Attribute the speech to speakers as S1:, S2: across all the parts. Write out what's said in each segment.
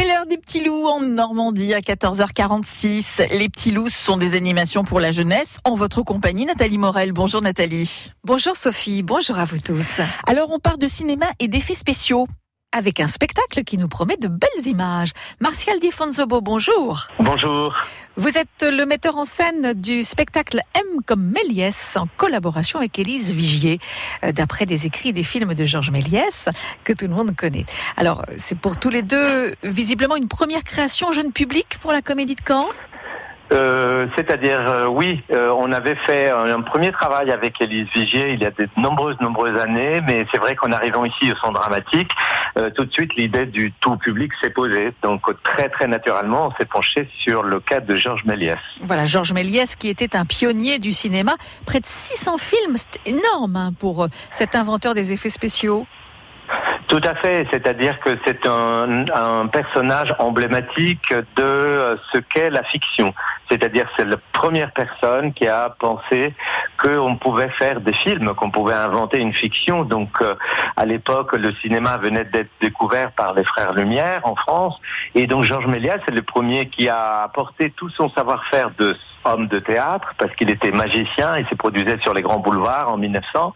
S1: l'heure des petits loups en Normandie à 14h46. Les petits loups sont des animations pour la jeunesse en votre compagnie Nathalie Morel. Bonjour Nathalie.
S2: Bonjour Sophie, bonjour à vous tous.
S1: Alors on part de cinéma et d'effets spéciaux
S2: avec un spectacle qui nous promet de belles images. Martial Di Fonzobo, bonjour.
S3: Bonjour.
S2: Vous êtes le metteur en scène du spectacle M comme Méliès en collaboration avec Élise Vigier, euh, d'après des écrits des films de Georges Méliès que tout le monde connaît. Alors, c'est pour tous les deux visiblement une première création jeune public pour la Comédie de Caen?
S3: Euh, c'est-à-dire, euh, oui, euh, on avait fait un, premier travail avec Élise Vigier il y a de nombreuses, nombreuses années, mais c'est vrai qu'en arrivant ici au centre dramatique, tout de suite l'idée du tout public s'est posée. Donc très, très naturellement, on s'est penché sur le cas de Georges Méliès.
S2: Voilà, Georges Méliès qui était un pionnier du cinéma, près de 600 films, c'est énorme hein, pour cet inventeur des effets spéciaux.
S3: Tout à fait, c'est-à-dire que c'est un, personnage emblématique de ce qu'est la fiction. C'est-à-dire c'est la première personne qui a pensé qu'on pouvait faire des films, qu'on pouvait inventer une fiction. Donc euh, à l'époque, le cinéma venait d'être découvert par les frères Lumière en France. Et donc Georges Méliès c'est le premier qui a apporté tout son savoir-faire de homme de théâtre, parce qu'il était magicien, il s'est produisait sur les grands boulevards en 1900.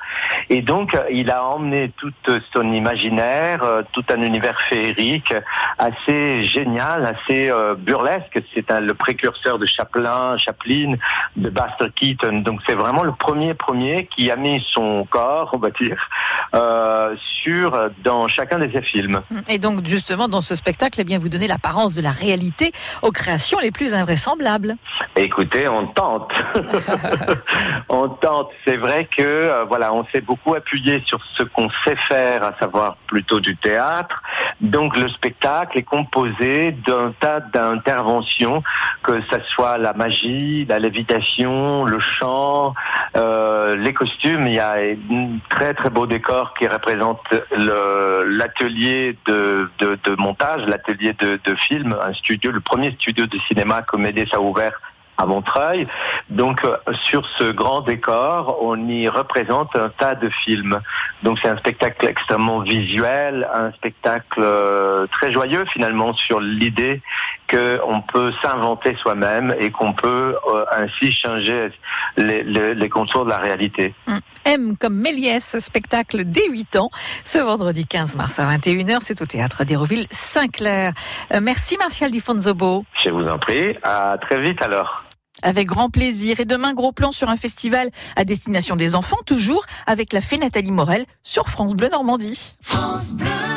S3: Et donc il a emmené toute son imaginaire, euh, tout un univers féerique assez génial, assez euh, burlesque. C'est le précurseur de Chaplin, Chaplin, de Buster Keaton. Donc c'est vraiment le premier premier qui a mis son corps, on va dire, euh, sur dans chacun de ses films.
S2: Et donc justement dans ce spectacle, eh bien vous donnez l'apparence de la réalité aux créations les plus invraisemblables.
S3: Écoutez, on tente, on tente. C'est vrai que euh, voilà, on s'est beaucoup appuyé sur ce qu'on sait faire, à savoir plutôt du théâtre. Donc le spectacle est composé d'un tas d'interventions, que ce soit la magie, la lévitation, le chant, euh, les costumes. Il y a un très très beau décor qui représente l'atelier de, de, de, montage, l'atelier de, de film, un studio, le premier studio de cinéma que Médès a ouvert à Montreuil. Donc euh, sur ce grand décor, on y représente un tas de films. Donc c'est un spectacle extrêmement visuel, un spectacle euh, très joyeux finalement sur l'idée qu'on peut s'inventer soi-même et qu'on peut euh, ainsi changer les, les, contours de la réalité.
S2: Hum. M comme Méliès, spectacle dès 8 ans, ce vendredi 15 mars à 21h, c'est au théâtre d'Hérouville Saint-Clair. merci Martial Di Fonzobo.
S3: Je vous en prie, à très vite alors.
S1: Avec grand plaisir. Et demain, gros plan sur un festival à destination des enfants, toujours avec la fée Nathalie Morel sur France Bleu Normandie. France Bleu.